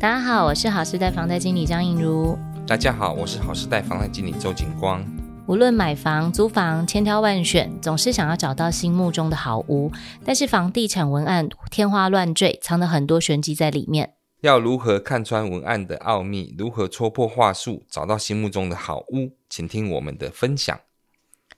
大家好，我是好时代房贷经理张映如。大家好，我是好时代房贷经理周景光。无论买房、租房，千挑万选，总是想要找到心目中的好屋。但是房地产文案天花乱坠，藏了很多玄机在里面。要如何看穿文案的奥秘？如何戳破话术，找到心目中的好屋？请听我们的分享。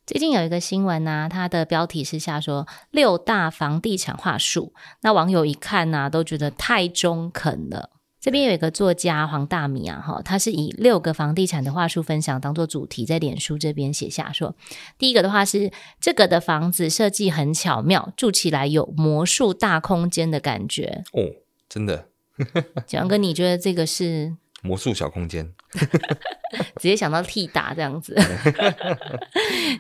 最近有一个新闻啊，它的标题是下说六大房地产话术，那网友一看啊，都觉得太中肯了。这边有一个作家黄大米啊，哈，他是以六个房地产的话术分享当做主题，在脸书这边写下说，第一个的话是这个的房子设计很巧妙，住起来有魔术大空间的感觉哦，真 的。景哥，你觉得这个是？魔术小空间，直接想到替打这样子。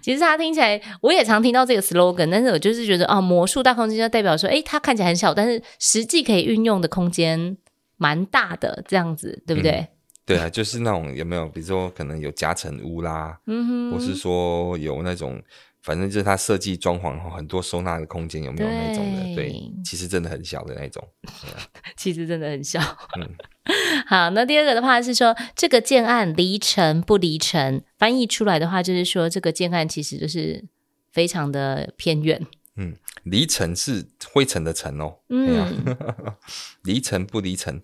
其实他听起来，我也常听到这个 slogan，但是我就是觉得哦，魔术大空间就代表说，诶，它看起来很小，但是实际可以运用的空间蛮大的，这样子，对不对？嗯、对啊，就是那种有没有，比如说可能有夹层屋啦，嗯哼，或是说有那种。反正就是它设计装潢很多收纳的空间，有没有那种的？对，对，其实真的很小的那种。其实真的很小。嗯，好，那第二个的话是说，这个建案离城不离城？翻译出来的话就是说，这个建案其实就是非常的偏远。嗯，离尘是灰尘的尘哦。嗯，离尘 不离尘？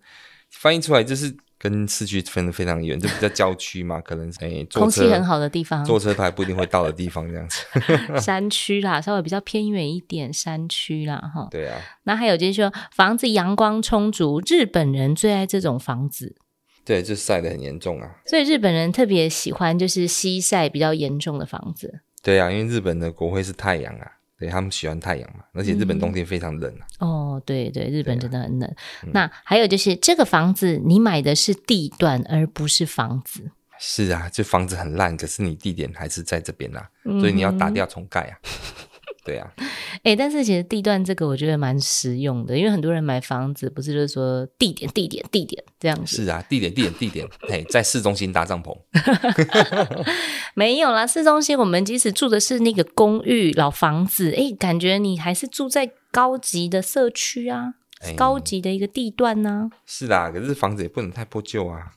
翻译出来就是。跟市区分的非常远，就比较郊区嘛，可能哎，空气很好的地方，坐车它还不一定会到的地方，这样子。山区啦，稍微比较偏远一点，山区啦，哈。对啊。那还有就是说，房子阳光充足，日本人最爱这种房子。对，就晒的很严重啊。所以日本人特别喜欢就是西晒比较严重的房子。对啊，因为日本的国徽是太阳啊。对，他们喜欢太阳嘛，而且日本冬天非常冷啊。嗯、哦，对对，日本真的很冷。那还有就是，这个房子你买的是地段，而不是房子。是啊，这房子很烂，可是你地点还是在这边啊，嗯、所以你要打掉重盖啊。对啊，哎、欸，但是其实地段这个我觉得蛮实用的，因为很多人买房子不是就是说地点、地点、地点这样子。是啊，地点、地点、地点，哎，在市中心搭帐篷。没有啦，市中心我们即使住的是那个公寓老房子，哎、欸，感觉你还是住在高级的社区啊，欸、高级的一个地段呢、啊。是啦，可是房子也不能太破旧啊。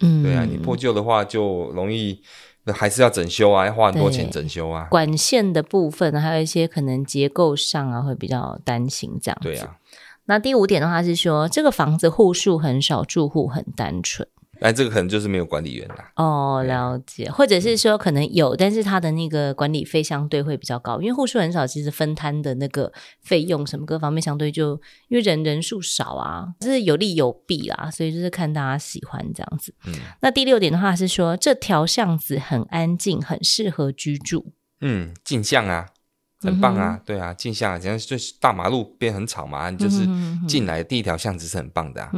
嗯，对啊，你破旧的话就容易。那还是要整修啊，要花很多钱整修啊。管线的部分，还有一些可能结构上啊，会比较担心这样子。对啊。那第五点的话是说，这个房子户数很少，住户很单纯。哎，这个可能就是没有管理员啦。哦，了解，或者是说可能有，嗯、但是他的那个管理费相对会比较高，因为户数很少，其实分摊的那个费用什么各方面相对就因为人人数少啊，就是有利有弊啦，所以就是看大家喜欢这样子。嗯，那第六点的话是说，这条巷子很安静，很适合居住。嗯，静巷啊。很棒啊，嗯、对啊，进巷啊，像就是大马路边很吵嘛，就是进来的第一条巷子是很棒的啊，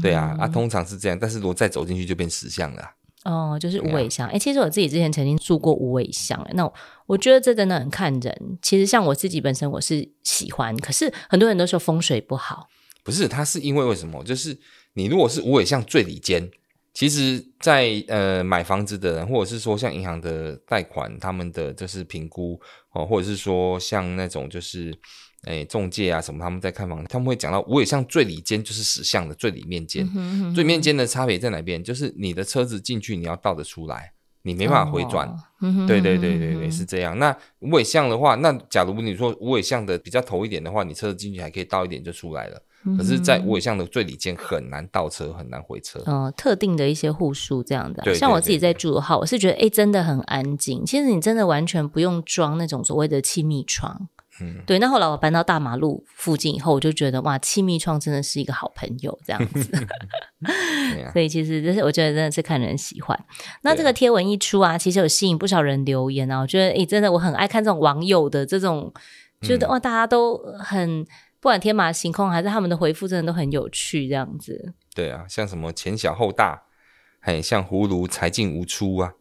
对啊，啊，通常是这样，但是如果再走进去就变石巷了。哦，就是五尾巷，哎、啊，其实我自己之前曾经住过五尾巷，那我，我觉得这真的很看人。其实像我自己本身我是喜欢，可是很多人都说风水不好。不是，它是因为为什么？就是你如果是五尾巷最里间。其实在，在呃买房子的人，或者是说像银行的贷款，他们的就是评估哦，或者是说像那种就是诶中介啊什么，他们在看房，他们会讲到，五尾巷最里间就是实巷的最里面间，嗯哼嗯哼最里面间的差别在哪边？就是你的车子进去你要倒得出来，你没办法回转。哦、对对对对对，是这样。那五尾巷的话，那假如你说五尾巷的比较头一点的话，你车子进去还可以倒一点就出来了。可是，在无尾巷的最里间很难倒车，很难回车。嗯、呃，特定的一些户数这样的，对对对对，像我自己在住的话，我是觉得，哎，真的很安静。其实你真的完全不用装那种所谓的气密窗。嗯，对。那后来我搬到大马路附近以后，我就觉得哇，气密窗真的是一个好朋友这样子。啊、所以其实这是我觉得真的是看人喜欢。那这个贴文一出啊，其实有吸引不少人留言啊。我觉得，哎，真的我很爱看这种网友的这种，觉得哇，大家都很。不管天马行空还是他们的回复，真的都很有趣，这样子。对啊，像什么前小后大，嘿，像葫芦才进无出啊，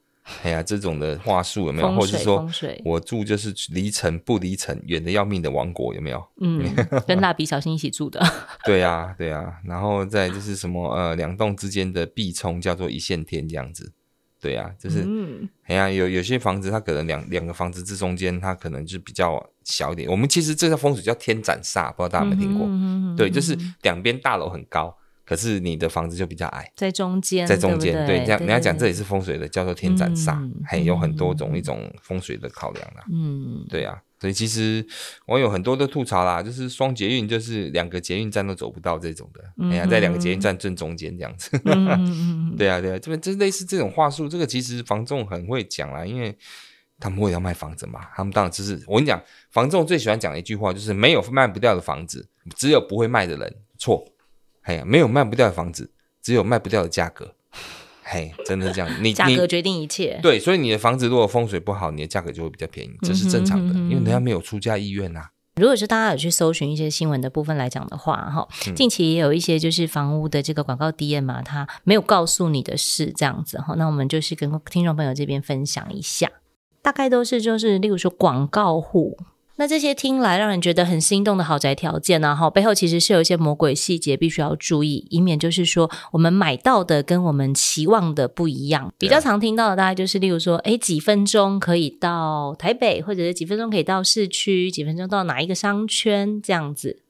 哎呀，这种的话术有没有？或者是说，我住就是离城不离城，远的要命的王国有没有？嗯，跟蜡笔小新一起住的。对啊，对啊，然后再就是什么呃，两栋之间的壁冲叫做一线天这样子。对啊，就是，哎呀、嗯，有有些房子，它可能两两个房子之中间，它可能就比较小一点。我们其实这个风水叫天斩煞，不知道大家有没有听过？嗯、哼哼哼对，就是两边大楼很高，可是你的房子就比较矮，在中间，在中间，对，这样人家讲这也是风水的，叫做天斩煞，还有很多种一种风水的考量啦。嗯，对啊，所以其实网友很多都吐槽啦，就是双捷运就是两个捷运站都走不到这种的，哎呀，在两个捷运站正中间这样子。对啊，对啊，这边这类似这种话术，这个其实房仲很会讲啦，因为他们为了要卖房子嘛，他们当然就是我跟你讲，房仲最喜欢讲的一句话就是没有卖不掉的房子，只有不会卖的人。错。哎呀，没有卖不掉的房子，只有卖不掉的价格。嘿，真的是这样，你价格决定一切。对，所以你的房子如果风水不好，你的价格就会比较便宜，这是正常的，嗯、哼哼哼因为人家没有出价意愿呐、啊。如果是大家有去搜寻一些新闻的部分来讲的话，哈，近期也有一些就是房屋的这个广告 DM 嘛，他没有告诉你的事，这样子哈。那我们就是跟听众朋友这边分享一下，大概都是就是例如说广告户。那这些听来让人觉得很心动的豪宅条件呢，哈，背后其实是有一些魔鬼细节必须要注意，以免就是说我们买到的跟我们期望的不一样。比较常听到的大概就是，例如说，哎，几分钟可以到台北，或者是几分钟可以到市区，几分钟到哪一个商圈这样子。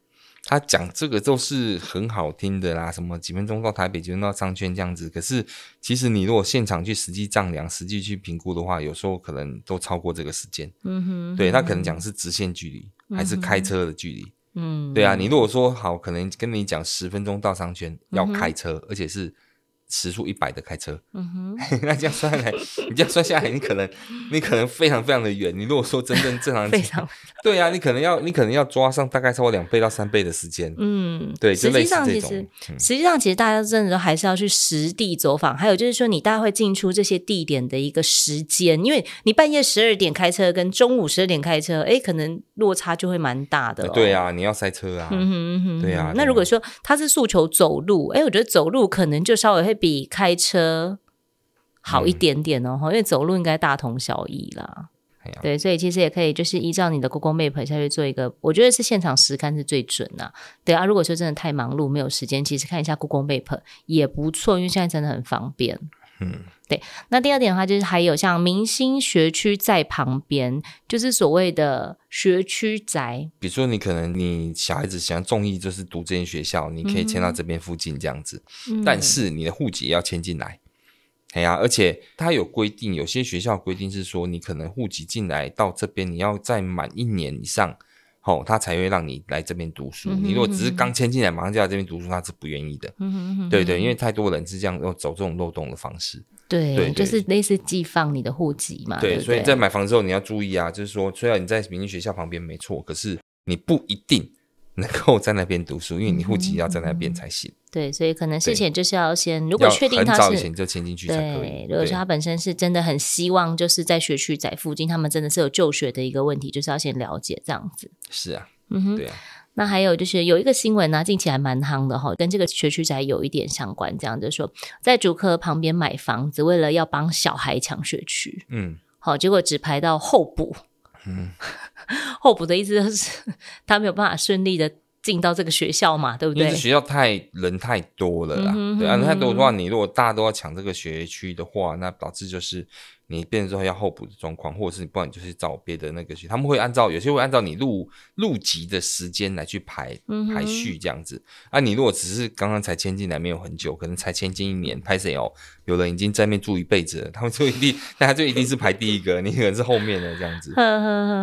他讲这个都是很好听的啦，什么几分钟到台北，几分钟到商圈这样子。可是其实你如果现场去实际丈量、实际去评估的话，有时候可能都超过这个时间。嗯哼，对，他可能讲是直线距离，嗯、还是开车的距离。嗯，对啊，你如果说好，可能跟你讲十分钟到商圈要开车，嗯、而且是。时速一百的开车，嗯哼，那这样算下来，你这样算下来，你可能你可能非常非常的远。你如果说真正正常，非常 对啊，你可能要你可能要抓上大概超过两倍到三倍的时间。嗯，对，实际上其实实际上其实大家真的都还是要去实地走访，还有就是说你大概会进出这些地点的一个时间，因为你半夜十二点开车跟中午十二点开车，哎，可能落差就会蛮大的。对啊，你要塞车啊。嗯哼哼，对啊。那如果说他是诉求走路，哎，我觉得走路可能就稍微会。比开车好一点点哦，嗯、因为走路应该大同小异啦。对，所以其实也可以就是依照你的 Google Map 下去做一个，我觉得是现场实看是最准的。对啊，如果说真的太忙碌没有时间，其实看一下 Google Map 也不错，因为现在真的很方便。嗯，对。那第二点的话，就是还有像明星学区在旁边，就是所谓的学区宅。比如说，你可能你小孩子想要中意，就是读这间学校，你可以迁到这边附近这样子。嗯、但是你的户籍也要迁进来。哎呀、啊，而且它有规定，有些学校规定是说，你可能户籍进来到这边，你要再满一年以上，哦，他才会让你来这边读书。嗯、哼哼你如果只是刚迁进来，马上就来这边读书，他是不愿意的。嗯、哼哼对对，因为太多人是这样要走这种漏洞的方式。对，对对就是类似寄放你的户籍嘛。对，对对所以在买房之后你要注意啊，就是说，虽然你在明星学校旁边没错，可是你不一定。能够在那边读书，因为你户籍要在那边才行。对，所以可能事前就是要先，如果确定他是，很早以前就迁进去才可以。对，如果说他本身是真的很希望，就是在学区在附近，他们真的是有就学的一个问题，就是要先了解这样子。是啊，嗯哼，对啊。那还有就是有一个新闻呢，近期还蛮夯的哈，跟这个学区宅有一点相关，这样就是说在竹科旁边买房子，为了要帮小孩抢学区，嗯，好，结果只排到候补。嗯，候补的意思就是他没有办法顺利的进到这个学校嘛，对不对？因为学校太人太多了啦，嗯、哼哼哼对啊，人太多的话，你如果大家都要抢这个学区的话，那导致就是。你变成之后要候补的状况，或者是你不然你就是找别的那个学，他们会按照有些会按照你入入籍的时间来去排排序这样子。啊，你如果只是刚刚才迁进来没有很久，可能才迁进一年，拍谁哦？有人已经在那边住一辈子了，他们就一定，那他就一定是排第一个，你可能是后面的这样子。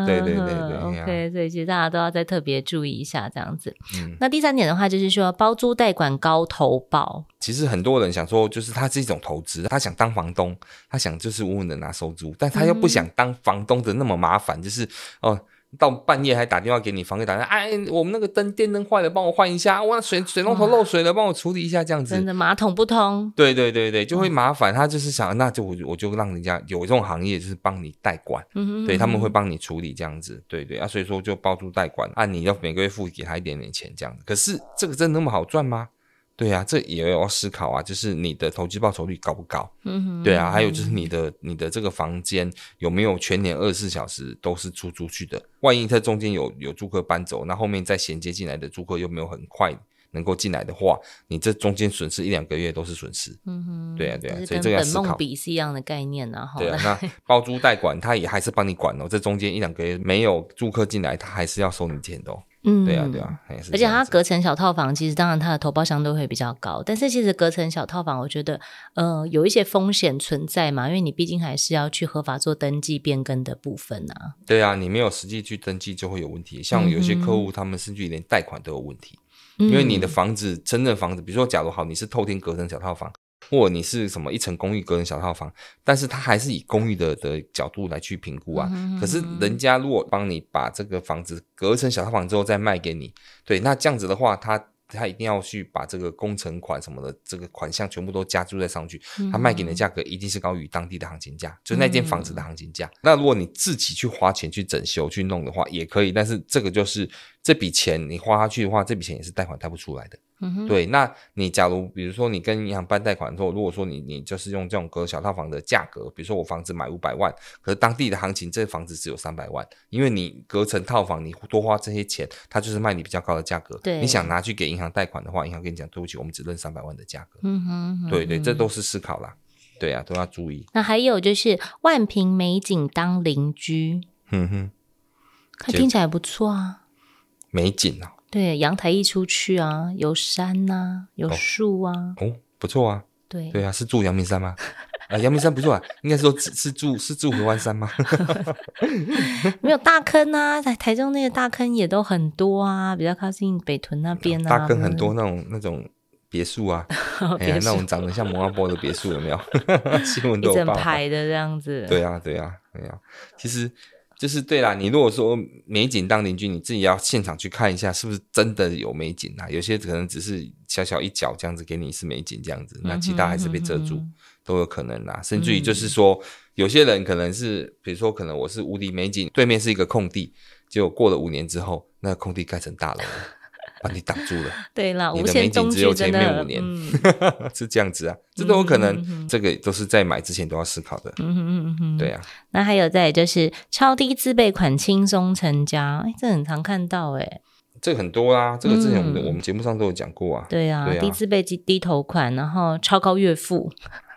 对对对对，OK，所以其实大家都要再特别注意一下这样子。嗯，那第三点的话就是说包租代管高投保。其实很多人想说，就是他是一种投资，他想当房东，他想就是稳稳的拿收租，但他又不想当房东的那么麻烦，嗯、就是哦，到半夜还打电话给你房客打电话，哎，我们那个灯电灯坏了，帮我换一下，我水水龙头漏水了，帮我处理一下，这样子。真的马桶不通。对对对对，就会麻烦。他就是想，那就我我就让人家有这种行业，就是帮你代管，嗯哼嗯对他们会帮你处理这样子，对对啊，所以说就包租代管，按、啊、你要每个月付给他一点点钱这样子。可是这个真的那么好赚吗？对啊，这也要思考啊，就是你的投机报酬率高不高？嗯哼，对啊，还有就是你的你的这个房间有没有全年二十四小时都是出租去的？万一它中间有有租客搬走，那后面再衔接进来的租客又没有很快能够进来的话，你这中间损失一两个月都是损失。嗯哼，对啊对啊，所以这个要思考。本梦比是一样的概念啊。对啊，那 包租代管他也还是帮你管哦，这中间一两个月没有租客进来，他还是要收你钱的哦。嗯，对啊，对啊，而且它隔层小套房，其实当然它的投报相对会比较高，但是其实隔层小套房，我觉得呃有一些风险存在嘛，因为你毕竟还是要去合法做登记变更的部分啊。对啊，你没有实际去登记就会有问题，像有些客户他们甚至连贷款都有问题，嗯、因为你的房子真的房子，比如说假如好你是透天隔层小套房。或你是什么一层公寓隔成小套房，但是他还是以公寓的的角度来去评估啊。嗯、可是人家如果帮你把这个房子隔成小套房之后再卖给你，对，那这样子的话，他他一定要去把这个工程款什么的这个款项全部都加注在上去，他卖给你的价格一定是高于当地的行情价，就那间房子的行情价。嗯、那如果你自己去花钱去整修去弄的话，也可以，但是这个就是这笔钱你花下去的话，这笔钱也是贷款贷不出来的。嗯哼，对，那你假如比如说你跟银行办贷款的时候，如果说你你就是用这种隔小套房的价格，比如说我房子买五百万，可是当地的行情这房子只有三百万，因为你隔层套房你多花这些钱，它就是卖你比较高的价格。对，你想拿去给银行贷款的话，银行跟你讲对不起，我们只认三百万的价格。嗯哼，嗯哼，对对，这都是思考啦，对啊，都要注意。那还有就是万平美景当邻居，嗯哼，它听起来不错啊，美景啊。对，阳台一出去啊，有山呐、啊，有树啊哦，哦，不错啊。对对啊，是住阳明山吗？啊，阳明山不错啊，应该说是，是住是住合欢山吗？没有大坑啊，在台中那个大坑也都很多啊，比较靠近北屯那边啊。大坑很多那种那种别墅啊，哎呀，那种长得像摩阿波的别墅有没有？新闻都有。一整排的这样子。对啊，对啊，对啊，其实。就是对啦，你如果说美景当邻居，你自己要现场去看一下，是不是真的有美景啊？有些可能只是小小一角这样子给你是美景这样子，那其他还是被遮住，都有可能啦。甚至于就是说，嗯、有些人可能是，比如说可能我是无敌美景，对面是一个空地，结果过了五年之后，那个空地盖成大楼了。把你挡住了，对了，你的美景只有前面五年，嗯、是这样子啊，这都有可能，嗯、哼哼这个都是在买之前都要思考的。嗯嗯嗯哼，对啊。那还有再就是超低自备款轻松成家，哎，这很常看到哎，这个很多啊，这个之前我们、嗯、我们节目上都有讲过啊。对啊，对啊低自备低低头款，然后超高月付。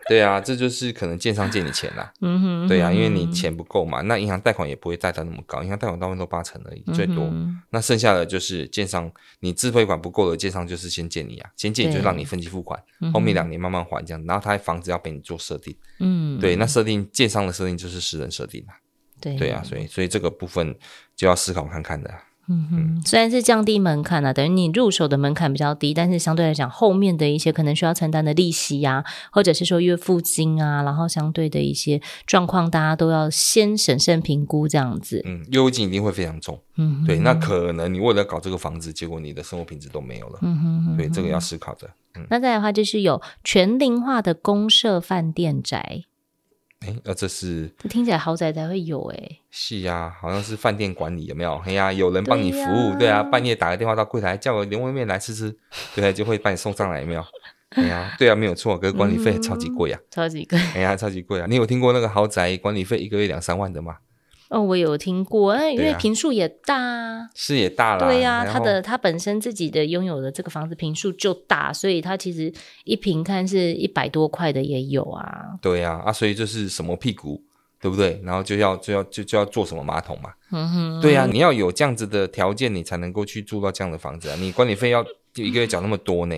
对啊，这就是可能建商借你钱啦。嗯哼，对啊，因为你钱不够嘛，那银行贷款也不会贷到那么高，银行贷款大部分都八成而已，最多。嗯、那剩下的就是建商，你自备款不够的，建商就是先借你啊，先借你就让你分期付款，对后面两年慢慢还这样，然后他房子要给你做设定。嗯，对，那设定建商的设定就是私人设定啊。对，对啊，所以所以这个部分就要思考看看的。嗯哼，虽然是降低门槛啊，等于你入手的门槛比较低，但是相对来讲，后面的一些可能需要承担的利息呀、啊，或者是说月付金啊，然后相对的一些状况，大家都要先审慎评估这样子。嗯，月付金一定会非常重。嗯，对，那可能你为了搞这个房子，结果你的生活品质都没有了。嗯哼，哼，所以这个要思考的。嗯，那再来的话，就是有全龄化的公社饭店宅。哎，那、啊、这是这听起来豪宅才会有哎，是呀、啊，好像是饭店管理有没有？哎呀，有人帮你服务，对啊，对啊，半夜打个电话到柜台叫个牛肉面来吃吃，对啊，就会把你送上来有没有？哎呀，对啊，没有错，可是管理费超级贵呀、啊，超级贵，哎呀，超级贵啊！你有听过那个豪宅管理费一个月两三万的吗？哦，我有听过，因为平数也大，啊，是也大了，对呀，他的他本身自己的拥有的这个房子平数就大，所以他其实一平看是一百多块的也有啊。对呀，啊，啊，所以就是什么屁股，对不对？然后就要就要就就要做什么马桶嘛。嗯哼，对呀，啊，你要有这样子的条件，你才能够去住到这样的房子啊。你管理费要就一个月缴那么多呢。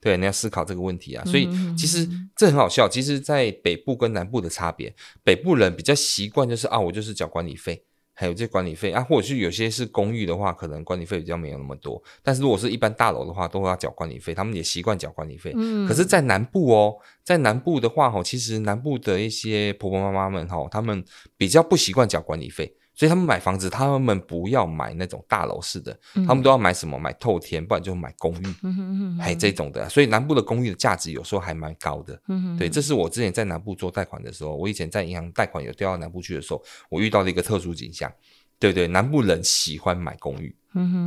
对，你要思考这个问题啊，所以其实这很好笑。其实，在北部跟南部的差别，北部人比较习惯就是啊，我就是缴管理费，还有这管理费啊，或者是有些是公寓的话，可能管理费比较没有那么多。但是如果是一般大楼的话，都会要缴管理费，他们也习惯缴管理费。嗯，可是，在南部哦，在南部的话，哈，其实南部的一些婆婆妈妈们，哈，他们比较不习惯缴管理费。所以他们买房子，他们不要买那种大楼式的，嗯、他们都要买什么？买透天，不然就买公寓，还、这种的。所以南部的公寓的价值有时候还蛮高的。嗯、哼对，这是我之前在南部做贷款的时候，我以前在银行贷款有调到南部去的时候，我遇到了一个特殊景象。对对，南部人喜欢买公寓，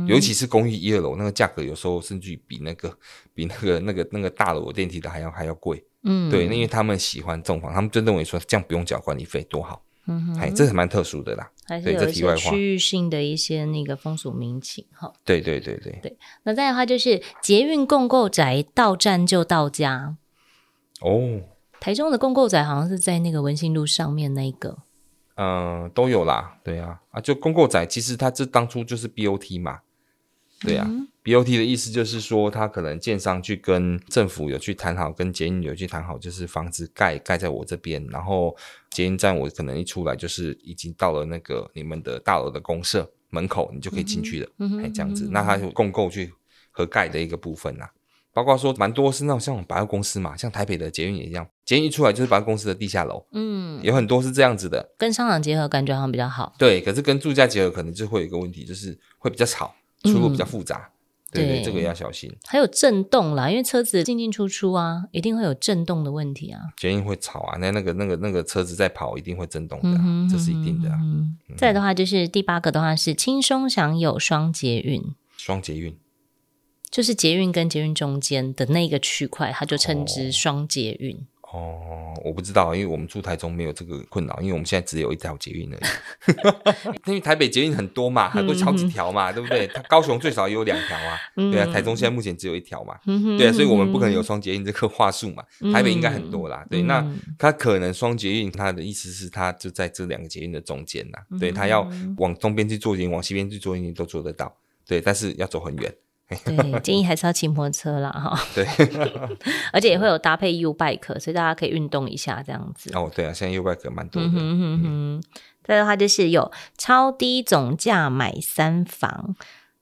尤其是公寓一二楼，那个价格有时候甚至比那个 比那个那个那个大楼电梯的还要还要贵。嗯，对，因为他们喜欢这种房，他们就认为说这样不用缴管理费多好。嗯哼，哎，这是蛮特殊的啦，还是有一些区域性的一些那个风俗民情哈。对对对对对，那再的话就是捷运共购宅到站就到家。哦，台中的共购宅好像是在那个文心路上面那个。嗯，都有啦，对啊，啊，就共购宅其实它这当初就是 BOT 嘛，对啊。嗯 BOT 的意思就是说，他可能建商去跟政府有去谈好，跟捷运有去谈好，就是房子盖盖在我这边，然后捷运站我可能一出来就是已经到了那个你们的大楼的公社门口，你就可以进去了，哎、嗯，这样子，那他就共购去合盖的一个部分呐，包括说蛮多是那种像百货公司嘛，像台北的捷运也一样，捷运一出来就是百货公司的地下楼，嗯，有很多是这样子的，跟商场结合感觉好像比较好，对，可是跟住家结合可能就会有一个问题，就是会比较吵，出入比较复杂。嗯对，对，对，这个要小心。还有震动啦，因为车子进进出出啊，一定会有震动的问题啊。捷运会吵啊，那那个那个那个车子在跑，一定会震动的，啊嗯，这是一定的，啊。嗯，再的话，就是第八个的话是轻松享有双捷运。双捷运就是捷运跟捷运中间的那个区块，它就称之双捷运。哦哦，我不知道，因为我们住台中没有这个困扰，因为我们现在只有一条捷运而已。因为台北捷运很多嘛，很多好几条嘛，对不对？它高雄最少也有两条啊，对啊。台中现在目前只有一条嘛，对啊，所以我们不可能有双捷运这个话术嘛。台北应该很多啦，对。那它可能双捷运，它的意思是它就在这两个捷运的中间呐，对，它要往东边去做捷运，往西边去做捷运都做得到，对，但是要走很远。对，建议还是要骑摩托车啦，哈。对，而且也会有搭配 U bike，所以大家可以运动一下这样子。哦，对啊，现在 U bike 蛮多的。嗯哼哼哼。再的话就是有超低总价买三房，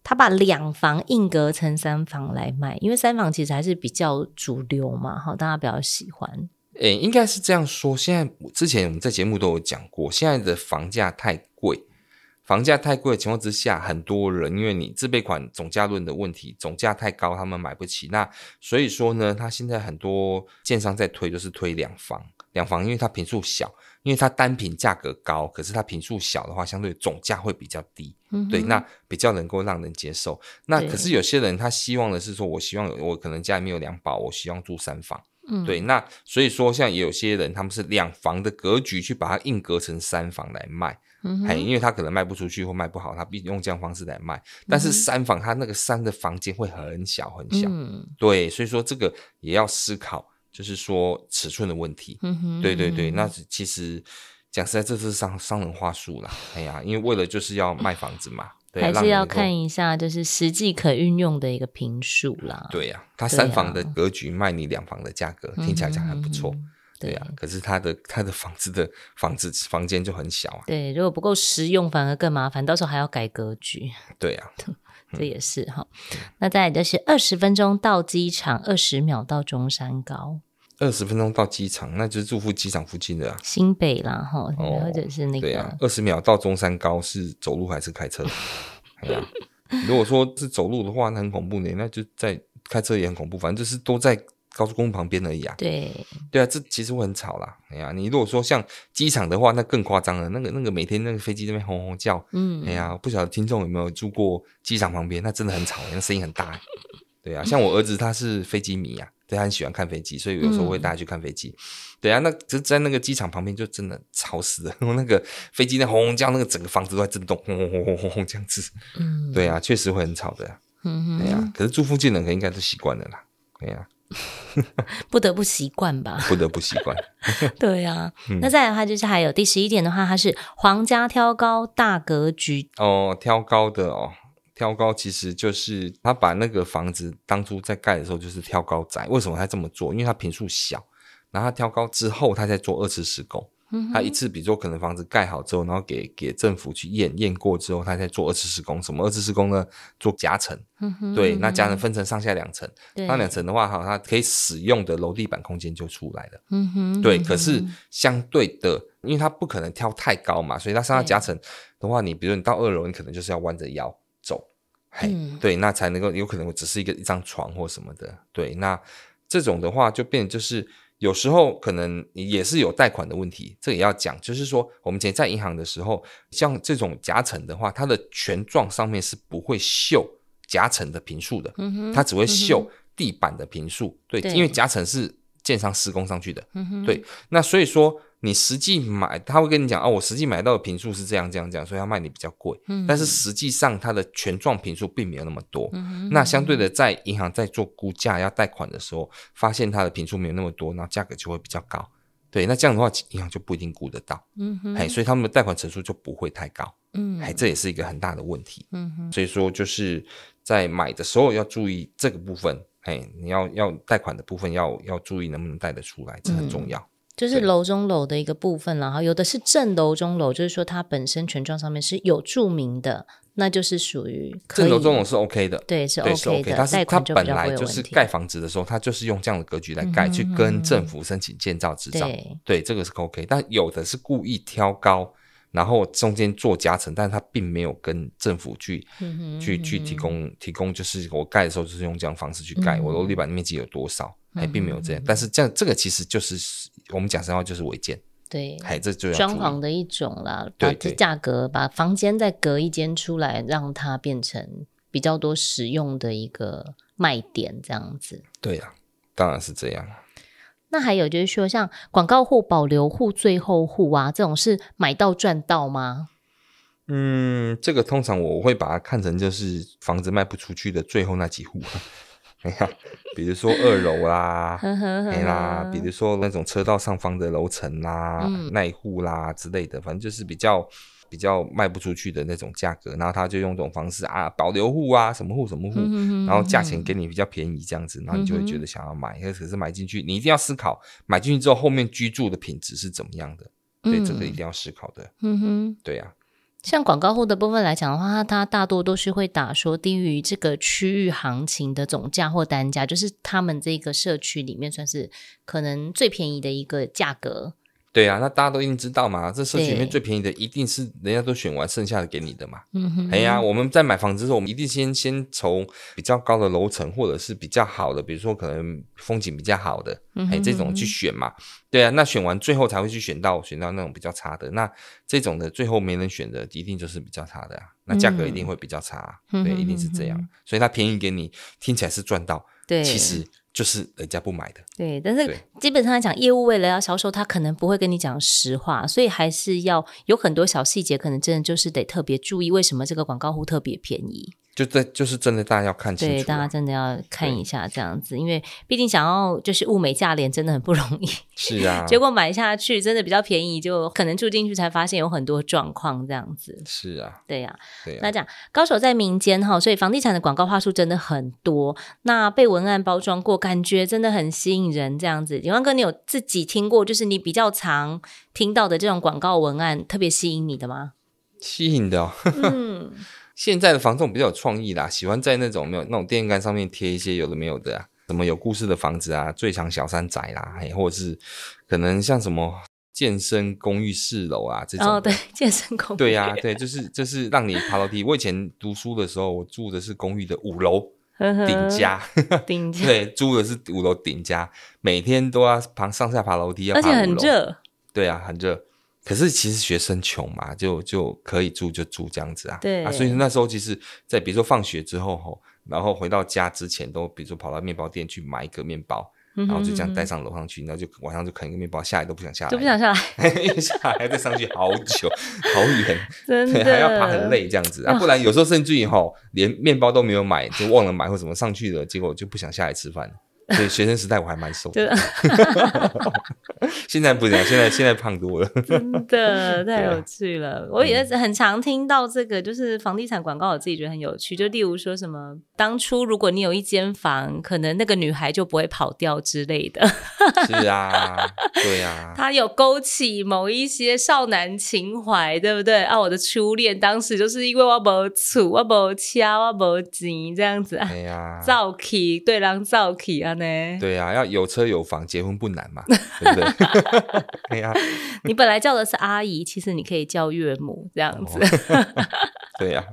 他把两房硬隔成三房来卖，因为三房其实还是比较主流嘛，哈，大家比较喜欢。诶，应该是这样说。现在之前我们在节目都有讲过，现在的房价太贵。房价太贵的情况之下，很多人因为你自备款总价论的问题，总价太高，他们买不起。那所以说呢，他现在很多建商在推，就是推两房，两房，因为它坪数小，因为它单品价格高，可是它坪数小的话，相对总价会比较低，嗯，对，那比较能够让人接受。那可是有些人他希望的是说，我希望我可能家里面有两宝，我希望住三房，嗯，对，那所以说像也有些人他们是两房的格局去把它硬隔成三房来卖。嗯，因为他可能卖不出去或卖不好，他必用这样方式来卖。但是三房，他那个三的房间会很小很小，嗯，对，所以说这个也要思考，就是说尺寸的问题。嗯哼，对对对，那其实讲实在，这是商商人话术啦。哎呀，因为为了就是要卖房子嘛，对，还是要看一下就是实际可运用的一个平数啦。对呀，他三房的格局卖你两房的价格，听起来讲还不错。对啊，可是他的他的房子的房子房间就很小啊。对，如果不够实用，反而更麻烦，到时候还要改格局。对啊，这也是哈、嗯。那再来就是二十分钟到机场，二十秒到中山高。二十分钟到机场，那就是住附机场附近的啊。新北啦，哈、哦，或者是那个。对啊，二十秒到中山高是走路还是开车？对啊，如果说是走路的话，那很恐怖呢。那就在开车也很恐怖，反正就是都在。高速公路旁边而已啊，对对啊，这其实会很吵啦。哎呀，你如果说像机场的话，那更夸张了。那个那个每天那个飞机那边轰轰叫，嗯，哎呀，不晓得听众有没有住过机场旁边？那真的很吵，那声音很大。对啊，像我儿子他是飞机迷啊，对，他很喜欢看飞机，所以有时候会带他去看飞机。嗯。对啊，那就在那个机场旁边就真的吵死了，那个飞机在轰轰叫，那个整个房子都在震动，轰轰轰轰轰轰这样子。嗯，对啊，确实会很吵的。嗯哼，对啊，可是住附近的人应该都习惯了啦。对呀。不得不习惯吧，不得不习惯。对啊、嗯，那再来的话就是还有第十一点的话，它是皇家挑高大格局哦，挑高的哦，挑高其实就是他把那个房子当初在盖的时候就是挑高宅，为什么他这么做？因为他坪数小，然后他挑高之后，他再做二次施工。他一次，比如说可能房子盖好之后，然后给给政府去验验过之后，他再做二次施工。什么二次施工呢？做夹层。嗯对，那夹层分成上下两层。那两层的话，哈，它可以使用的楼地板空间就出来了。嗯哼。对，可是相对的，因为它不可能跳太高嘛，所以它上下夹层的话，你比如说你到二楼，你可能就是要弯着腰走。嗯。对，那才能够有可能只是一个一张床或什么的。对，那这种的话就变就是。有时候可能也是有贷款的问题，这也要讲。就是说，我们以前在银行的时候，像这种夹层的话，它的权状上面是不会秀夹层的平数的，它只会秀地板的平数。对，因为夹层是建商施工上去的。对，那所以说。你实际买，他会跟你讲哦，我实际买到的频数是这样这样这样，所以他卖你比较贵。嗯，但是实际上它的权状频数并没有那么多。嗯，那相对的，在银行在做估价要贷款的时候，发现它的频数没有那么多，然后价格就会比较高。对，那这样的话，银行就不一定估得到。嗯哼，哎，所以他们的贷款成数就不会太高。嗯，哎，这也是一个很大的问题。嗯哼，所以说就是在买的时候要注意这个部分，哎，你要要贷款的部分要要注意能不能贷得出来，这很重要。嗯就是楼中楼的一个部分，然后有的是正楼中楼，就是说它本身权状上面是有注明的，那就是属于正楼中楼是 OK 的，对，是 OK 的。但是它本来就是盖房子的时候，它就是用这样的格局来盖，嗯、去跟政府申请建造执照，对，对，这个是 OK。但有的是故意挑高，然后中间做夹层，但是它并没有跟政府去、嗯、去去提供提供，就是我盖的时候就是用这样方式去盖，嗯、我楼地板面积有多少。还并没有这样，嗯、但是这样这个其实就是我们讲实话就是违建，对，还这就要装潢的一种啦，把这价格把房间再隔一间出来，让它变成比较多实用的一个卖点，这样子。对呀、啊，当然是这样。那还有就是说，像广告户、保留户、最后户啊，这种是买到赚到吗？嗯，这个通常我会把它看成就是房子卖不出去的最后那几户。哎呀，比如说二楼啦，哎啦，比如说那种车道上方的楼层啦、嗯、那一户啦之类的，反正就是比较比较卖不出去的那种价格，然后他就用这种方式啊，保留户啊，什么户什么户，然后价钱给你比较便宜这样子，然后你就会觉得想要买。可是买进去，你一定要思考，买进去之后后面居住的品质是怎么样的，对，这个一定要思考的。嗯哼，对呀、啊。像广告户的部分来讲的话，它大多都是会打说低于这个区域行情的总价或单价，就是他们这个社区里面算是可能最便宜的一个价格。对啊，那大家都一定知道嘛，这社区里面最便宜的一定是人家都选完剩下的给你的嘛。嗯哼。哎呀，我们在买房子的时候，我们一定先先从比较高的楼层或者是比较好的，比如说可能风景比较好的，哎，这种去选嘛。对啊，那选完最后才会去选到选到那种比较差的，那这种的最后没人选的，一定就是比较差的啊。那价格一定会比较差，对，一定是这样。所以它便宜给你，听起来是赚到，对，其实。就是人家不买的，对。但是基本上来讲，业务为了要销售，他可能不会跟你讲实话，所以还是要有很多小细节，可能真的就是得特别注意，为什么这个广告户特别便宜。就在就是真的，大家要看清楚，对，大家真的要看一下这样子，因为毕竟想要就是物美价廉，真的很不容易。是啊，结果买下去真的比较便宜，就可能住进去才发现有很多状况这样子。是啊，对呀，对啊。那讲高手在民间哈，所以房地产的广告话术真的很多，那被文案包装过，感觉真的很吸引人这样子。永安哥，你有自己听过，就是你比较常听到的这种广告文案，特别吸引你的吗？吸引的，哦，嗯。现在的房仲比较有创意啦，喜欢在那种没有那种电线杆上面贴一些有的没有的啊，什么有故事的房子啊，最强小三宅啦，或者是可能像什么健身公寓四楼啊这种。哦，对，健身公寓。对呀、啊，对，就是就是让你爬楼梯。我以前读书的时候，我住的是公寓的五楼顶家，顶家。对，租的是五楼顶家，每天都要爬上下爬楼梯，要爬五楼。而且很热。对啊，很热。可是其实学生穷嘛，就就可以住就住这样子啊。对。啊，所以那时候其实，在比如说放学之后吼，然后回到家之前，都比如说跑到面包店去买一个面包，嗯、哼然后就这样带上楼上去，然后就晚上就啃一个面包，下来都不想下来，都不想下来，因为下来还得上去好久好远，真的。还要爬很累这样子。啊。不然有时候甚至于吼，连面包都没有买，就忘了买或什么上去了，结果就不想下来吃饭。对，学生时代我还蛮瘦的，现在不行，现在现在胖多了，真的太有趣了。啊、我也是很常听到这个，就是房地产广告，我自己觉得很有趣。就例如说什么，当初如果你有一间房，可能那个女孩就不会跑掉之类的。是啊，对呀、啊，他有勾起某一些少男情怀，对不对？啊，我的初恋当时就是因为我没厝，我没车，我没钱这样子。哎呀，造起对狼造起啊！对呀、啊，要有车有房，结婚不难嘛，对不对？对 呀，你本来叫的是阿姨，其实你可以叫岳母这样子。哦、对呀、啊，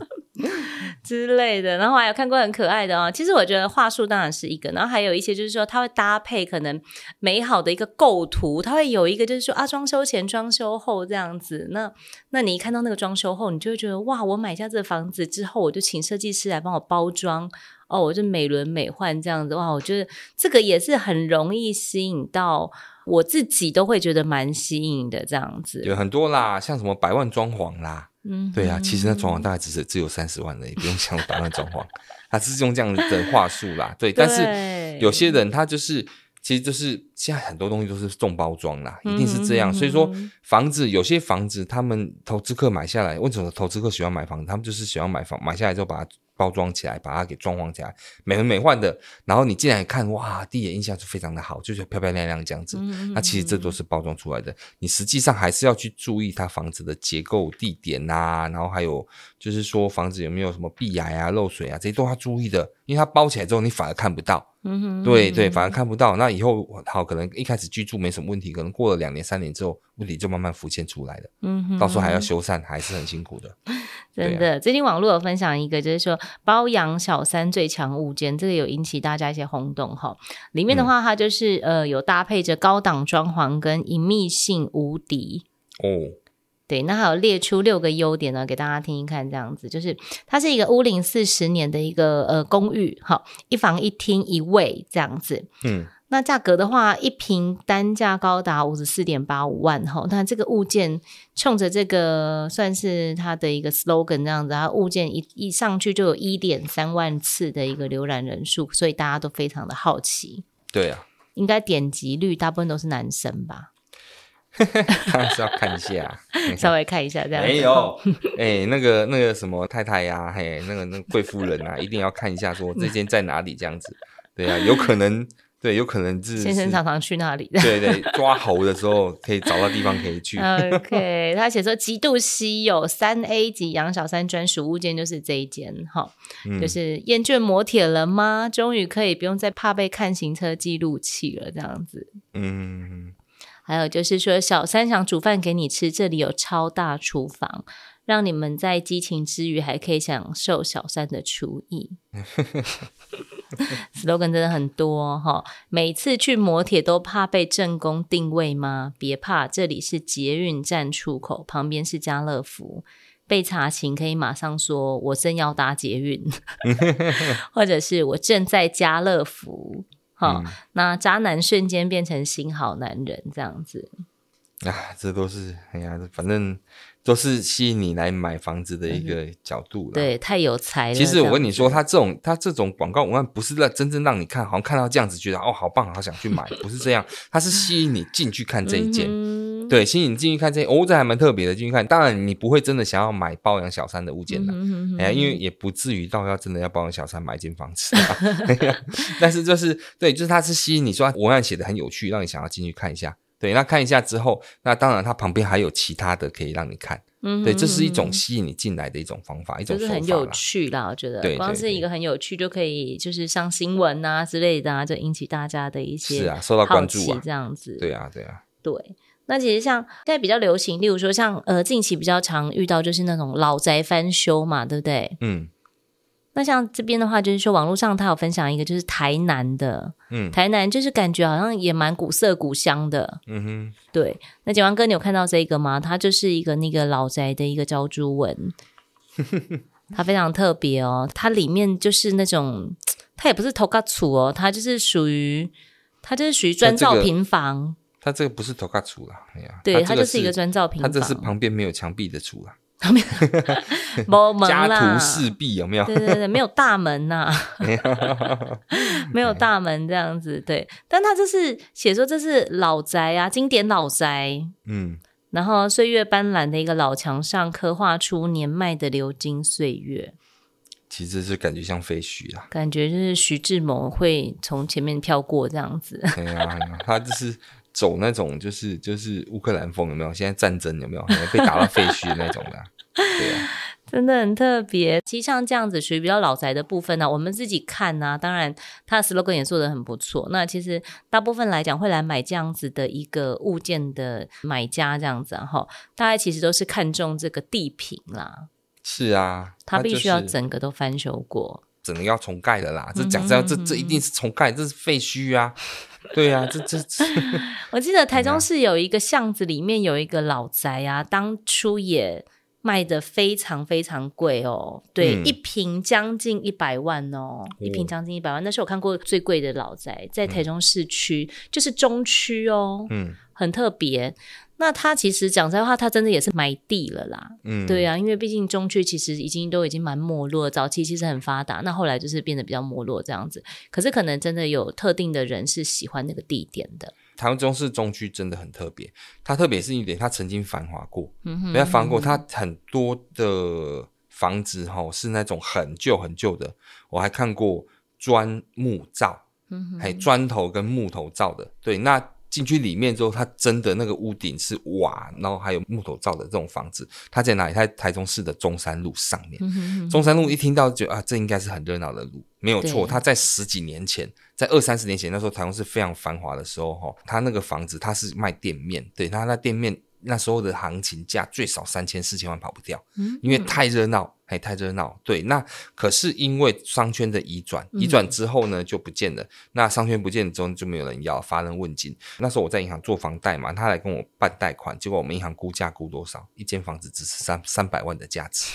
之类的。然后还有看过很可爱的哦。其实我觉得话术当然是一个，然后还有一些就是说，它会搭配可能美好的一个构图，它会有一个就是说啊，装修前、装修后这样子。那那你一看到那个装修后，你就会觉得哇，我买下这个房子之后，我就请设计师来帮我包装。哦，我就美轮美奂这样子哇！我觉得这个也是很容易吸引到我自己，都会觉得蛮吸引的这样子。有很多啦，像什么百万装潢啦，嗯，对啊，其实那装潢大概只是只有三十万而已，不用想百万装潢，他是用这样的话术啦，对。对但是有些人他就是，其实就是现在很多东西都是重包装啦，一定是这样。嗯、所以说房子有些房子，他们投资客买下来，为什么投资客喜欢买房子？他们就是喜欢买房买下来之后把它。包装起来，把它给装潢起来，美轮美奂的。然后你进来看，哇，第一眼印象就非常的好，就是漂漂亮亮这样子。嗯嗯嗯，那其实这都是包装出来的，你实际上还是要去注意它房子的结构、地点呐、啊，然后还有就是说房子有没有什么壁癌啊、漏水啊，这些都要注意的，因为它包起来之后你反而看不到。嗯哼，对对，反而看不到。那以后好，可能一开始居住没什么问题，可能过了两年、三年之后，问题就慢慢浮现出来了。嗯哼，到时候还要修缮，还是很辛苦的。真的，啊、最近网络有分享一个，就是说包养小三最强物件，这个有引起大家一些轰动哈。里面的话，它就是、嗯、呃有搭配着高档装潢跟隐秘性无敌哦。对，那还有列出六个优点呢，给大家听一看。这样子就是，它是一个屋龄四十年的一个呃公寓，哈，一房一厅一卫这样子。嗯，那价格的话，一平单价高达五十四点八五万哈。那这个物件冲着这个算是它的一个 slogan 这样子，它物件一一上去就有一点三万次的一个浏览人数，所以大家都非常的好奇。对啊，应该点击率大部分都是男生吧。还是要看一下，稍微看一下这样。没有，哎、欸，那个那个什么太太呀、啊，嘿，那个那贵夫人啊，一定要看一下，说这间在哪里这样子。对啊，有可能，对，有可能是先生常常去那里。对对，抓猴的时候可以找到地方可以去。OK，他写说极度稀有三 A 级杨小三专属物件就是这一间哈，嗯、就是厌倦磨铁了吗？终于可以不用再怕被看行车记录器了，这样子。嗯。还有就是说，小三想煮饭给你吃，这里有超大厨房，让你们在激情之余还可以享受小三的厨艺。slogan 真的很多哈，每次去磨铁都怕被正宫定位吗？别怕，这里是捷运站出口，旁边是家乐福，被查勤可以马上说我正要搭捷运，或者是我正在家乐福。好，嗯、那渣男瞬间变成新好男人，这样子。啊，这都是哎呀，反正都是吸引你来买房子的一个角度、嗯、对，太有才了。其实我跟你说，他这种他这种广告文案不是让真正让你看，好像看到这样子觉得哦，好棒，好想去买，不是这样，他是吸引你进去看这一件。嗯对，吸引你进去看这些，哦，这还蛮特别的。进去看，当然你不会真的想要买包养小三的物件的，哎因为也不至于到要真的要包养小三买一间房子。但是就是对，就是它是吸引你说文案写的很有趣，让你想要进去看一下。对，那看一下之后，那当然它旁边还有其他的可以让你看。嗯，对，这是一种吸引你进来的一种方法，一种就是很有趣啦。我觉得，对，光是一个很有趣就可以，就是上新闻啊之类的啊，就引起大家的一些是啊，受到关注啊，这样子。对啊，对啊，对。那其实像现在比较流行，例如说像呃近期比较常遇到就是那种老宅翻修嘛，对不对？嗯。那像这边的话，就是说网络上他有分享一个，就是台南的，嗯，台南就是感觉好像也蛮古色古香的，嗯哼。对，那景王哥，你有看到这个吗？它就是一个那个老宅的一个招租文，它非常特别哦。它里面就是那种，它也不是头盖厝哦，它就是属于，它就是属于砖造平房。它这个不是头盖厝啦，哎呀，对，它就是一个砖造平房，它这是旁边没有墙壁的厝啦，旁边没门啦，家徒四壁有没有？对对对，没有大门呐、啊，没有大门这样子，对，但他这是写说这是老宅啊，经典老宅，嗯，然后岁月斑斓的一个老墙上刻画出年迈的流金岁月，其实是感觉像废墟啦，感觉就是徐志摩会从前面飘过这样子，对啊，他就是。走那种就是就是乌克兰风有没有？现在战争有没有？被打到废墟那种的，对啊，真的很特别。其实像这样子属于比较老宅的部分呢、啊，我们自己看呢、啊，当然它的 slogan 也做得很不错。那其实大部分来讲会来买这样子的一个物件的买家这样子哈、啊，大家其实都是看中这个地坪啦。是啊，它必须要整个都翻修过，整个要重盖的啦。这讲真，这这一定是重盖，这是废墟啊。对呀、啊，这这这，我记得台中市有一个巷子里面有一个老宅啊，当初也卖得非常非常贵哦，对，嗯、一平将近一百万哦，哦一平将近一百万，那是我看过最贵的老宅，在台中市区，嗯、就是中区哦，嗯，很特别。那他其实讲实在话，他真的也是买地了啦。嗯，对啊，因为毕竟中区其实已经都已经蛮没落，早期其实很发达，那后来就是变得比较没落这样子。可是可能真的有特定的人是喜欢那个地点的。台中市中区真的很特别，它特别是一点，它曾经繁华过，嗯哼，繁华过，它很多的房子哈是那种很旧很旧的，我还看过砖木造，嗯哼，还砖头跟木头造的，对，那。进去里面之后，它真的那个屋顶是瓦，然后还有木头造的这种房子。它在哪里？它在台中市的中山路上面。嗯、哼哼中山路一听到就啊，这应该是很热闹的路，没有错。它在十几年前，在二三十年前，那时候台中市非常繁华的时候，哈，它那个房子它是卖店面，对，它那店面。那时候的行情价最少三千四千万跑不掉，嗯，因为太热闹，还太热闹。对，那可是因为商圈的移转，移转之后呢就不见了。那商圈不见了之后就没有人要，乏人问津。那时候我在银行做房贷嘛，他来跟我办贷款，结果我们银行估价估多少？一间房子只是三三百万的价值，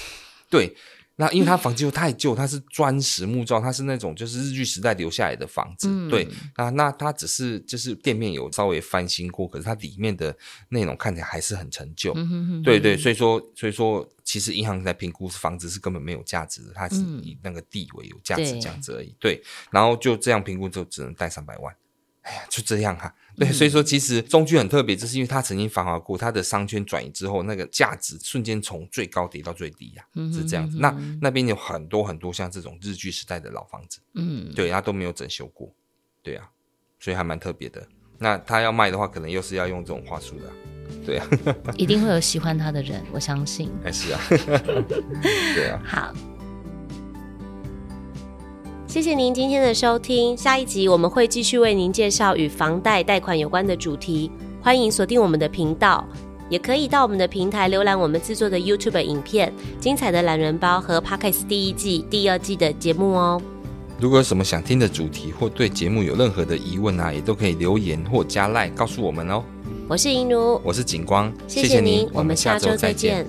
对。那因为它房子又太旧，它是砖石木造，它是那种就是日据时代留下来的房子，嗯、对。那那它只是就是店面有稍微翻新过，可是它里面的内容看起来还是很陈旧，嗯、哼哼对对。所以说所以说，其实银行在评估房子是根本没有价值的，它是以那个地为有价值这样子而已，嗯、对。然后就这样评估就只能贷三百万。哎呀，就这样哈、啊，对，所以说其实中区很特别，就是因为它曾经繁华过，它的商圈转移之后，那个价值瞬间从最高跌到最低呀、啊，是这样子。那那边有很多很多像这种日据时代的老房子，嗯，对，它都没有整修过，对啊，所以还蛮特别的。那他要卖的话，可能又是要用这种话术的，对啊，一定会有喜欢他的人，我相信。哎是啊，对啊，好。谢谢您今天的收听，下一集我们会继续为您介绍与房贷贷款有关的主题，欢迎锁定我们的频道，也可以到我们的平台浏览我们制作的 YouTube 影片、精彩的懒人包和 Podcast 第一季、第二季的节目哦。如果有什么想听的主题或对节目有任何的疑问啊，也都可以留言或加赖告诉我们哦。我是银奴，我是景光，谢谢您，我们下周再见。